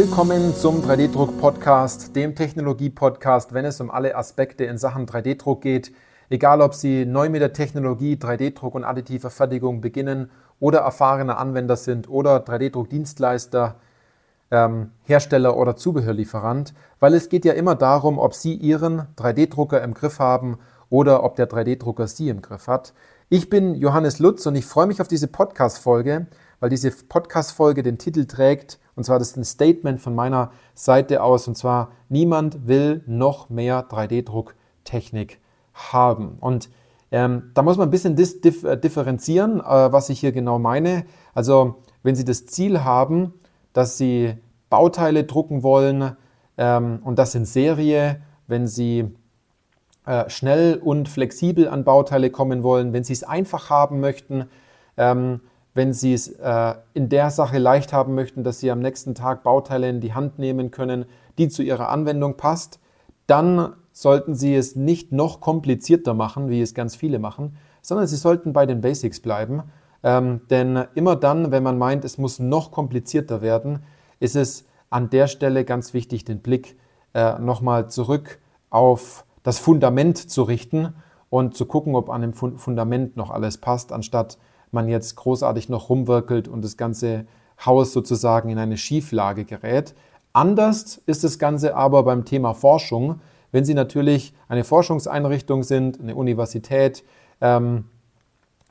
Willkommen zum 3D-Druck-Podcast, dem Technologie-Podcast, wenn es um alle Aspekte in Sachen 3D-Druck geht. Egal, ob Sie neu mit der Technologie 3D-Druck und additiver Fertigung beginnen oder erfahrene Anwender sind oder 3D-Druck-Dienstleister, ähm, Hersteller oder Zubehörlieferant, weil es geht ja immer darum, ob Sie Ihren 3D-Drucker im Griff haben oder ob der 3D-Drucker Sie im Griff hat. Ich bin Johannes Lutz und ich freue mich auf diese Podcast-Folge, weil diese Podcast-Folge den Titel trägt, und zwar das ist ein Statement von meiner Seite aus, und zwar, niemand will noch mehr 3D-Drucktechnik haben. Und ähm, da muss man ein bisschen dif äh, differenzieren, äh, was ich hier genau meine. Also, wenn Sie das Ziel haben, dass Sie Bauteile drucken wollen ähm, und das in Serie, wenn Sie äh, schnell und flexibel an Bauteile kommen wollen, wenn Sie es einfach haben möchten, ähm, wenn Sie es äh, in der Sache leicht haben möchten, dass Sie am nächsten Tag Bauteile in die Hand nehmen können, die zu Ihrer Anwendung passt, dann sollten Sie es nicht noch komplizierter machen, wie es ganz viele machen, sondern Sie sollten bei den Basics bleiben. Ähm, denn immer dann, wenn man meint, es muss noch komplizierter werden, ist es an der Stelle ganz wichtig, den Blick äh, nochmal zurück auf das Fundament zu richten und zu gucken, ob an dem Fundament noch alles passt, anstatt man jetzt großartig noch rumwirkelt und das ganze Haus sozusagen in eine Schieflage gerät. Anders ist das Ganze aber beim Thema Forschung. Wenn Sie natürlich eine Forschungseinrichtung sind, eine Universität, ähm,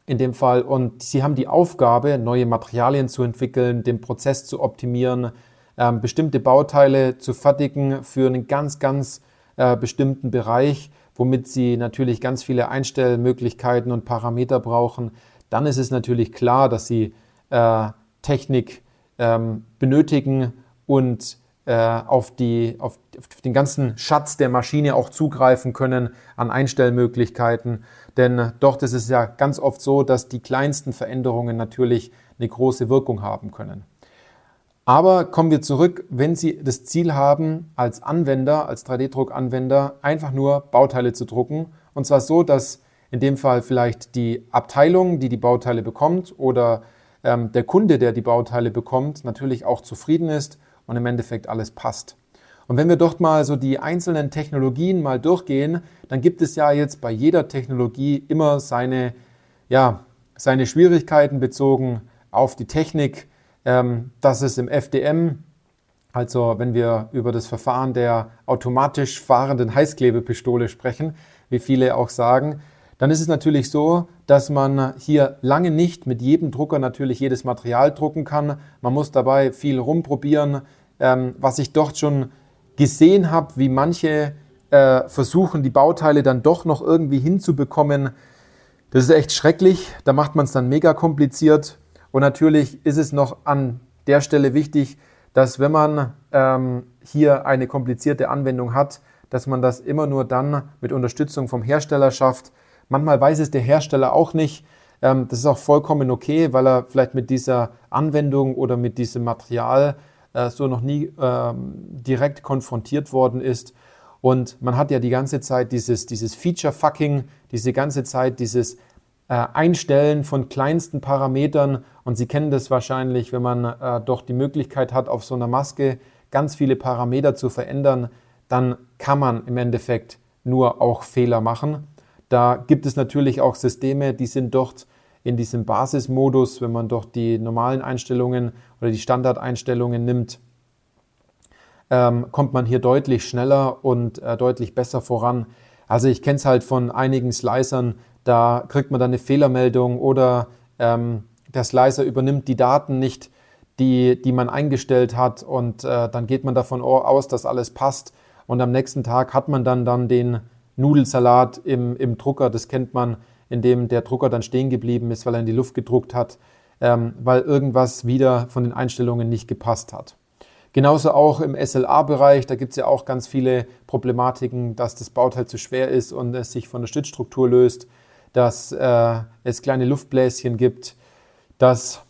in dem Fall. Und sie haben die Aufgabe, neue Materialien zu entwickeln, den Prozess zu optimieren, ähm, bestimmte Bauteile zu fertigen für einen ganz, ganz äh, bestimmten Bereich, womit sie natürlich ganz viele Einstellmöglichkeiten und Parameter brauchen. Dann ist es natürlich klar, dass sie äh, Technik ähm, benötigen und äh, auf, die, auf, auf, den ganzen Schatz der Maschine auch zugreifen können an Einstellmöglichkeiten. Denn dort ist es ja ganz oft so, dass die kleinsten Veränderungen natürlich eine große Wirkung haben können. Aber kommen wir zurück, wenn Sie das Ziel haben, als Anwender, als 3D-Druck-Anwender, einfach nur Bauteile zu drucken. Und zwar so, dass in dem Fall vielleicht die Abteilung, die die Bauteile bekommt, oder ähm, der Kunde, der die Bauteile bekommt, natürlich auch zufrieden ist und im Endeffekt alles passt. Und wenn wir dort mal so die einzelnen Technologien mal durchgehen, dann gibt es ja jetzt bei jeder Technologie immer seine, ja, seine Schwierigkeiten bezogen auf die Technik. Ähm, dass es im FDM, also wenn wir über das Verfahren der automatisch fahrenden Heißklebepistole sprechen, wie viele auch sagen, dann ist es natürlich so, dass man hier lange nicht mit jedem Drucker natürlich jedes Material drucken kann. Man muss dabei viel rumprobieren, ähm, was ich dort schon gesehen habe, wie manche äh, versuchen, die Bauteile dann doch noch irgendwie hinzubekommen. Das ist echt schrecklich. Da macht man es dann mega kompliziert. Und natürlich ist es noch an der Stelle wichtig, dass wenn man ähm, hier eine komplizierte Anwendung hat, dass man das immer nur dann mit Unterstützung vom Hersteller schafft. Manchmal weiß es der Hersteller auch nicht. Ähm, das ist auch vollkommen okay, weil er vielleicht mit dieser Anwendung oder mit diesem Material äh, so noch nie ähm, direkt konfrontiert worden ist. Und man hat ja die ganze Zeit dieses, dieses Feature-Fucking, diese ganze Zeit dieses äh, Einstellen von kleinsten Parametern. Und Sie kennen das wahrscheinlich, wenn man äh, doch die Möglichkeit hat, auf so einer Maske ganz viele Parameter zu verändern, dann kann man im Endeffekt nur auch Fehler machen. Da gibt es natürlich auch Systeme, die sind dort in diesem Basismodus, wenn man doch die normalen Einstellungen oder die Standardeinstellungen nimmt, ähm, kommt man hier deutlich schneller und äh, deutlich besser voran. Also ich kenne es halt von einigen Slicern, da kriegt man dann eine Fehlermeldung oder ähm, der Slicer übernimmt die Daten nicht, die, die man eingestellt hat und äh, dann geht man davon aus, dass alles passt und am nächsten Tag hat man dann, dann den Nudelsalat im, im Drucker, das kennt man, in dem der Drucker dann stehen geblieben ist, weil er in die Luft gedruckt hat, ähm, weil irgendwas wieder von den Einstellungen nicht gepasst hat. Genauso auch im SLA-Bereich, da gibt es ja auch ganz viele Problematiken, dass das Bauteil zu schwer ist und es sich von der Stützstruktur löst dass äh, es kleine Luftbläschen gibt, dass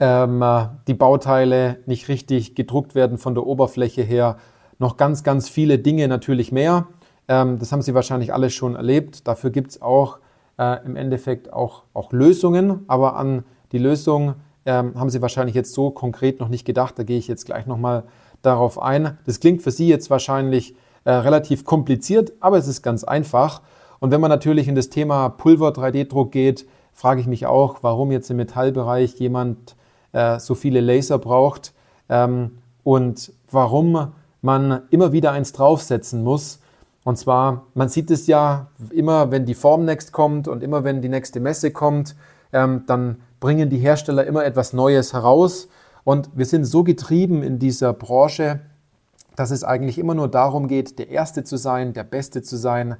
ähm, äh, die Bauteile nicht richtig gedruckt werden von der Oberfläche her. Noch ganz, ganz viele Dinge natürlich mehr. Ähm, das haben Sie wahrscheinlich alle schon erlebt. Dafür gibt es auch äh, im Endeffekt auch, auch Lösungen, aber an die Lösung ähm, haben Sie wahrscheinlich jetzt so konkret noch nicht gedacht. Da gehe ich jetzt gleich nochmal darauf ein. Das klingt für Sie jetzt wahrscheinlich äh, relativ kompliziert, aber es ist ganz einfach. Und wenn man natürlich in das Thema Pulver-3D-Druck geht, frage ich mich auch, warum jetzt im Metallbereich jemand äh, so viele Laser braucht ähm, und warum man immer wieder eins draufsetzen muss. Und zwar, man sieht es ja immer, wenn die Formnext kommt und immer wenn die nächste Messe kommt, ähm, dann bringen die Hersteller immer etwas Neues heraus. Und wir sind so getrieben in dieser Branche, dass es eigentlich immer nur darum geht, der Erste zu sein, der Beste zu sein,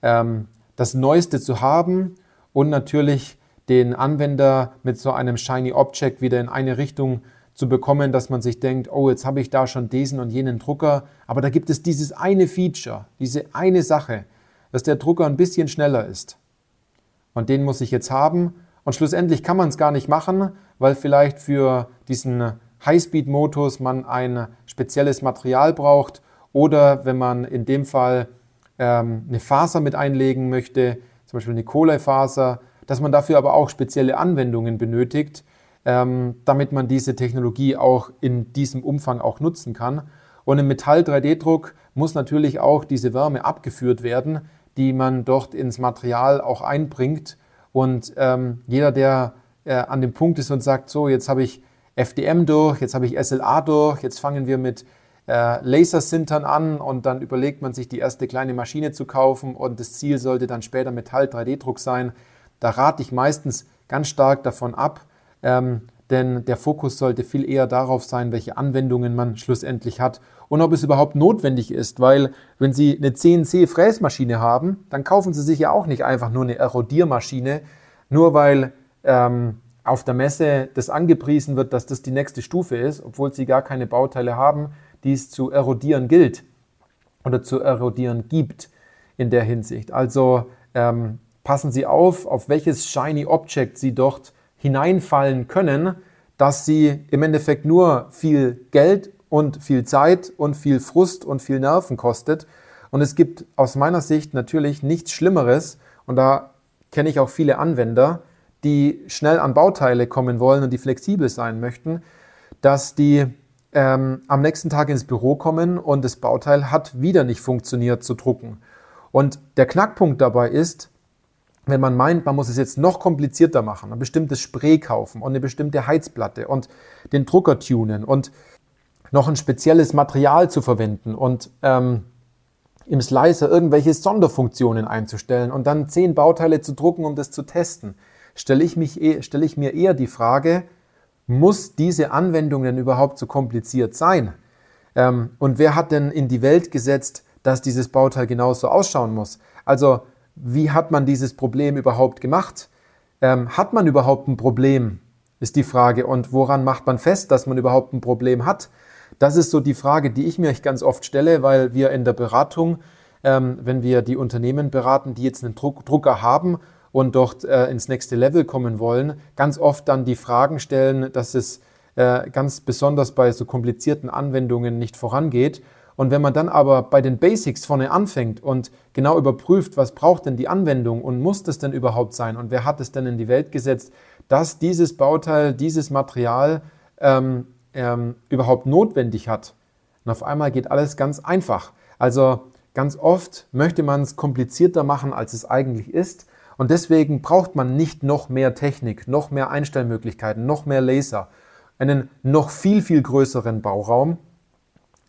ähm, das Neueste zu haben und natürlich den Anwender mit so einem Shiny Object wieder in eine Richtung zu bekommen, dass man sich denkt, oh, jetzt habe ich da schon diesen und jenen Drucker, aber da gibt es dieses eine Feature, diese eine Sache, dass der Drucker ein bisschen schneller ist. Und den muss ich jetzt haben. Und schlussendlich kann man es gar nicht machen, weil vielleicht für diesen Highspeed-Modus man ein spezielles Material braucht oder wenn man in dem Fall ähm, eine Faser mit einlegen möchte, zum Beispiel eine Kohlefaser, dass man dafür aber auch spezielle Anwendungen benötigt, ähm, damit man diese Technologie auch in diesem Umfang auch nutzen kann. Und im Metall-3D-Druck muss natürlich auch diese Wärme abgeführt werden, die man dort ins Material auch einbringt. Und ähm, jeder, der äh, an dem Punkt ist und sagt, so, jetzt habe ich FDM durch, jetzt habe ich SLA durch, jetzt fangen wir mit äh, Lasersintern an und dann überlegt man sich die erste kleine Maschine zu kaufen und das Ziel sollte dann später Metall-3D-Druck sein. Da rate ich meistens ganz stark davon ab, ähm, denn der Fokus sollte viel eher darauf sein, welche Anwendungen man schlussendlich hat und ob es überhaupt notwendig ist, weil wenn Sie eine CNC-Fräsmaschine haben, dann kaufen Sie sich ja auch nicht einfach nur eine Erodiermaschine, nur weil ähm, auf der Messe das angepriesen wird, dass das die nächste Stufe ist, obwohl Sie gar keine Bauteile haben, die es zu erodieren gilt oder zu erodieren gibt in der Hinsicht. Also ähm, passen Sie auf, auf welches Shiny Object Sie dort hineinfallen können, dass Sie im Endeffekt nur viel Geld und viel Zeit und viel Frust und viel Nerven kostet. Und es gibt aus meiner Sicht natürlich nichts Schlimmeres, und da kenne ich auch viele Anwender, die schnell an Bauteile kommen wollen und die flexibel sein möchten, dass die ähm, am nächsten Tag ins Büro kommen und das Bauteil hat wieder nicht funktioniert zu drucken. Und der Knackpunkt dabei ist, wenn man meint, man muss es jetzt noch komplizierter machen, ein bestimmtes Spray kaufen und eine bestimmte Heizplatte und den Drucker tunen und noch ein spezielles Material zu verwenden und ähm, im Slicer irgendwelche Sonderfunktionen einzustellen und dann zehn Bauteile zu drucken, um das zu testen, stelle ich, mich, stelle ich mir eher die Frage, muss diese Anwendung denn überhaupt so kompliziert sein? Ähm, und wer hat denn in die Welt gesetzt, dass dieses Bauteil genauso ausschauen muss? Also wie hat man dieses Problem überhaupt gemacht? Ähm, hat man überhaupt ein Problem, ist die Frage. Und woran macht man fest, dass man überhaupt ein Problem hat? Das ist so die Frage, die ich mir ganz oft stelle, weil wir in der Beratung, ähm, wenn wir die Unternehmen beraten, die jetzt einen Druck, Drucker haben und dort äh, ins nächste Level kommen wollen, ganz oft dann die Fragen stellen, dass es äh, ganz besonders bei so komplizierten Anwendungen nicht vorangeht. Und wenn man dann aber bei den Basics vorne anfängt und genau überprüft, was braucht denn die Anwendung und muss das denn überhaupt sein und wer hat es denn in die Welt gesetzt, dass dieses Bauteil, dieses Material ähm, ähm, überhaupt notwendig hat. Und auf einmal geht alles ganz einfach. Also ganz oft möchte man es komplizierter machen, als es eigentlich ist. Und deswegen braucht man nicht noch mehr Technik, noch mehr Einstellmöglichkeiten, noch mehr Laser, einen noch viel, viel größeren Bauraum.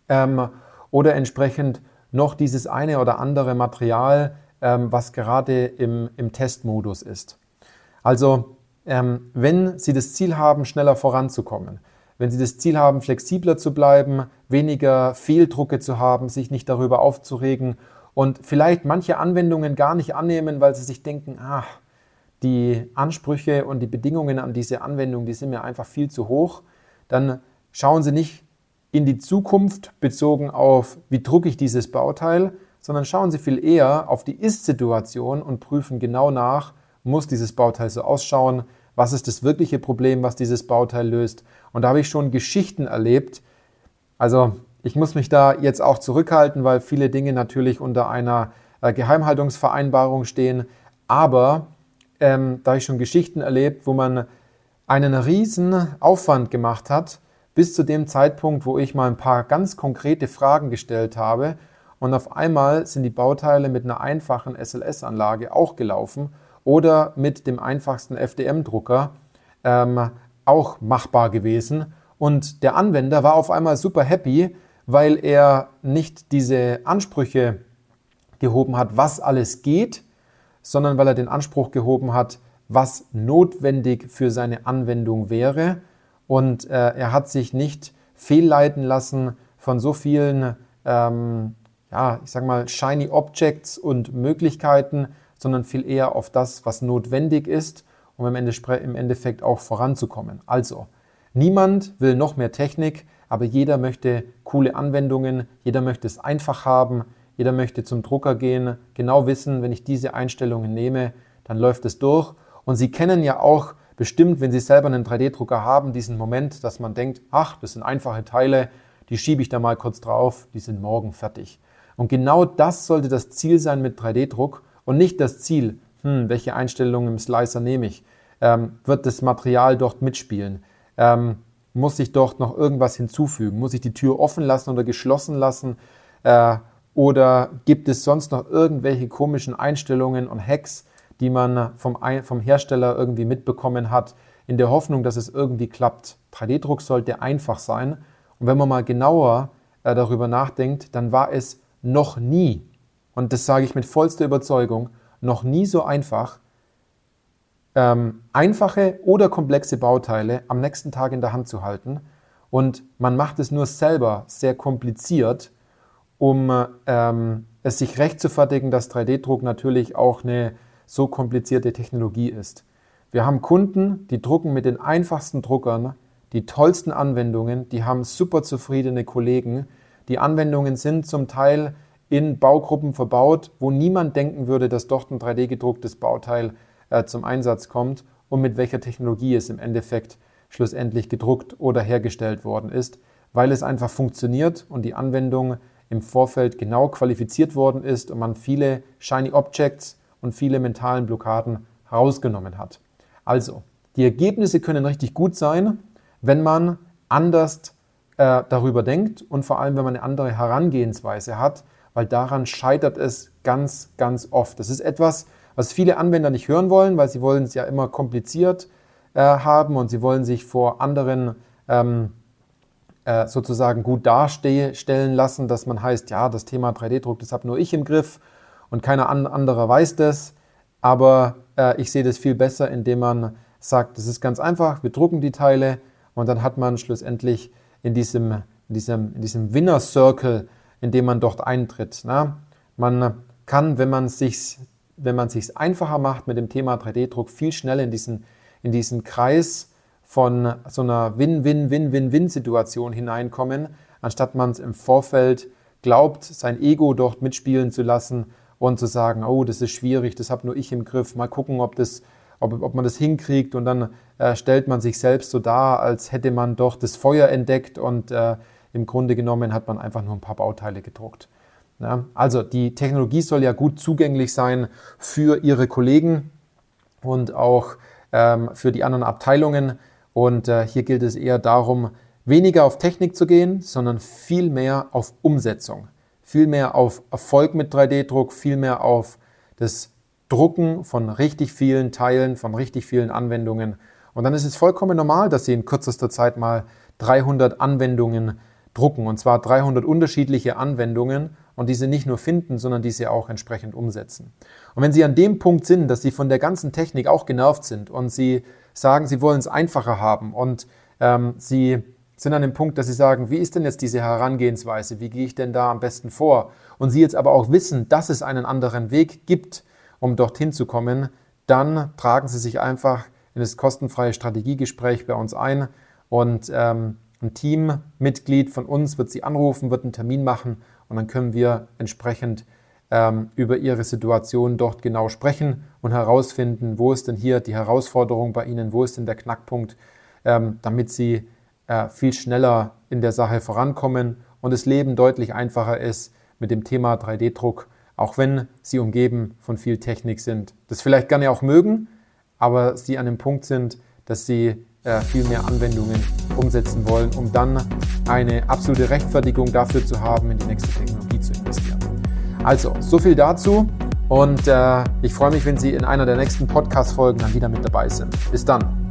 Ähm, oder entsprechend noch dieses eine oder andere Material, ähm, was gerade im, im Testmodus ist. Also ähm, wenn Sie das Ziel haben, schneller voranzukommen, wenn Sie das Ziel haben, flexibler zu bleiben, weniger Fehldrucke zu haben, sich nicht darüber aufzuregen und vielleicht manche Anwendungen gar nicht annehmen, weil Sie sich denken, ach, die Ansprüche und die Bedingungen an diese Anwendung, die sind mir einfach viel zu hoch, dann schauen Sie nicht in die Zukunft bezogen auf, wie drucke ich dieses Bauteil, sondern schauen Sie viel eher auf die Ist-Situation und prüfen genau nach, muss dieses Bauteil so ausschauen, was ist das wirkliche Problem, was dieses Bauteil löst. Und da habe ich schon Geschichten erlebt. Also ich muss mich da jetzt auch zurückhalten, weil viele Dinge natürlich unter einer äh, Geheimhaltungsvereinbarung stehen. Aber ähm, da habe ich schon Geschichten erlebt, wo man einen riesen Aufwand gemacht hat, bis zu dem Zeitpunkt, wo ich mal ein paar ganz konkrete Fragen gestellt habe und auf einmal sind die Bauteile mit einer einfachen SLS-Anlage auch gelaufen oder mit dem einfachsten FDM-Drucker ähm, auch machbar gewesen. Und der Anwender war auf einmal super happy, weil er nicht diese Ansprüche gehoben hat, was alles geht, sondern weil er den Anspruch gehoben hat, was notwendig für seine Anwendung wäre. Und äh, er hat sich nicht fehlleiten lassen von so vielen, ähm, ja, ich sag mal, shiny Objects und Möglichkeiten, sondern viel eher auf das, was notwendig ist, um im, Endeffekt auch voranzukommen. Also, niemand will noch mehr Technik, aber jeder möchte coole Anwendungen, jeder möchte es einfach haben, jeder möchte zum Drucker gehen, genau wissen, wenn ich diese Einstellungen nehme, dann läuft es durch. Und Sie kennen ja auch bestimmt, wenn Sie selber einen 3D-Drucker haben, diesen Moment, dass man denkt, ach, das sind einfache Teile, die schiebe ich da mal kurz drauf, die sind morgen fertig. Und genau das sollte das Ziel sein mit 3D-Druck und nicht das Ziel, hm, welche Einstellungen im Slicer nehme ich, ähm, wird das Material dort mitspielen, ähm, muss ich dort noch irgendwas hinzufügen, muss ich die Tür offen lassen oder geschlossen lassen? Äh, oder gibt es sonst noch irgendwelche komischen Einstellungen und Hacks, die man vom, vom Hersteller irgendwie mitbekommen hat, in der Hoffnung, dass es irgendwie klappt. 3D-Druck sollte einfach sein. Und wenn man mal genauer äh, darüber nachdenkt, dann war es noch nie, und das sage ich mit vollster Überzeugung, noch nie so einfach, ähm, einfache oder komplexe Bauteile am nächsten Tag in der Hand zu halten. Und man macht es nur selber sehr kompliziert, um ähm, es sich recht zu fertigen, dass 3D-Druck natürlich auch eine so komplizierte Technologie ist. Wir haben Kunden, die drucken mit den einfachsten Druckern die tollsten Anwendungen, die haben super zufriedene Kollegen. Die Anwendungen sind zum Teil in Baugruppen verbaut, wo niemand denken würde, dass dort ein 3D-gedrucktes Bauteil äh, zum Einsatz kommt und mit welcher Technologie es im Endeffekt schlussendlich gedruckt oder hergestellt worden ist, weil es einfach funktioniert und die Anwendung im Vorfeld genau qualifiziert worden ist und man viele Shiny Objects und viele mentalen Blockaden herausgenommen hat. Also, die Ergebnisse können richtig gut sein, wenn man anders äh, darüber denkt und vor allem, wenn man eine andere Herangehensweise hat, weil daran scheitert es ganz, ganz oft. Das ist etwas, was viele Anwender nicht hören wollen, weil sie wollen es ja immer kompliziert äh, haben und sie wollen sich vor anderen ähm, äh, sozusagen gut darstellen lassen, dass man heißt, ja, das Thema 3D-Druck, das habe nur ich im Griff und keiner andere weiß das. Aber äh, ich sehe das viel besser, indem man sagt, das ist ganz einfach, wir drucken die Teile und dann hat man schlussendlich in diesem, in diesem, in diesem Winner Circle, in dem man dort eintritt. Na? Man kann, wenn man sich wenn man sich einfacher macht mit dem Thema 3D-Druck, viel schneller in diesen, in diesen Kreis von so einer Win-Win-Win-Win-Win-Situation hineinkommen, anstatt man es im Vorfeld glaubt, sein Ego dort mitspielen zu lassen und zu sagen, oh, das ist schwierig, das habe nur ich im Griff, mal gucken, ob, das, ob, ob man das hinkriegt und dann äh, stellt man sich selbst so dar, als hätte man doch das Feuer entdeckt und äh, im Grunde genommen hat man einfach nur ein paar Bauteile gedruckt. Ja, also die Technologie soll ja gut zugänglich sein für Ihre Kollegen und auch ähm, für die anderen Abteilungen. Und äh, hier gilt es eher darum, weniger auf Technik zu gehen, sondern viel mehr auf Umsetzung viel mehr auf Erfolg mit 3D-Druck, viel mehr auf das Drucken von richtig vielen Teilen, von richtig vielen Anwendungen. Und dann ist es vollkommen normal, dass Sie in kürzester Zeit mal 300 Anwendungen drucken, und zwar 300 unterschiedliche Anwendungen und diese nicht nur finden, sondern diese auch entsprechend umsetzen. Und wenn Sie an dem Punkt sind, dass Sie von der ganzen Technik auch genervt sind und Sie sagen, Sie wollen es einfacher haben und ähm, Sie sind an dem Punkt, dass sie sagen, wie ist denn jetzt diese Herangehensweise? Wie gehe ich denn da am besten vor? Und sie jetzt aber auch wissen, dass es einen anderen Weg gibt, um dorthin zu kommen, dann tragen sie sich einfach in das kostenfreie Strategiegespräch bei uns ein und ähm, ein Teammitglied von uns wird sie anrufen, wird einen Termin machen und dann können wir entsprechend ähm, über ihre Situation dort genau sprechen und herausfinden, wo ist denn hier die Herausforderung bei Ihnen, wo ist denn der Knackpunkt, ähm, damit Sie äh, viel schneller in der Sache vorankommen und das Leben deutlich einfacher ist mit dem Thema 3D-Druck, auch wenn sie umgeben von viel Technik sind. Das vielleicht gerne auch mögen, aber sie an dem Punkt sind, dass sie äh, viel mehr Anwendungen umsetzen wollen, um dann eine absolute Rechtfertigung dafür zu haben, in die nächste Technologie zu investieren. Also, so viel dazu und äh, ich freue mich, wenn Sie in einer der nächsten Podcast-Folgen dann wieder mit dabei sind. Bis dann.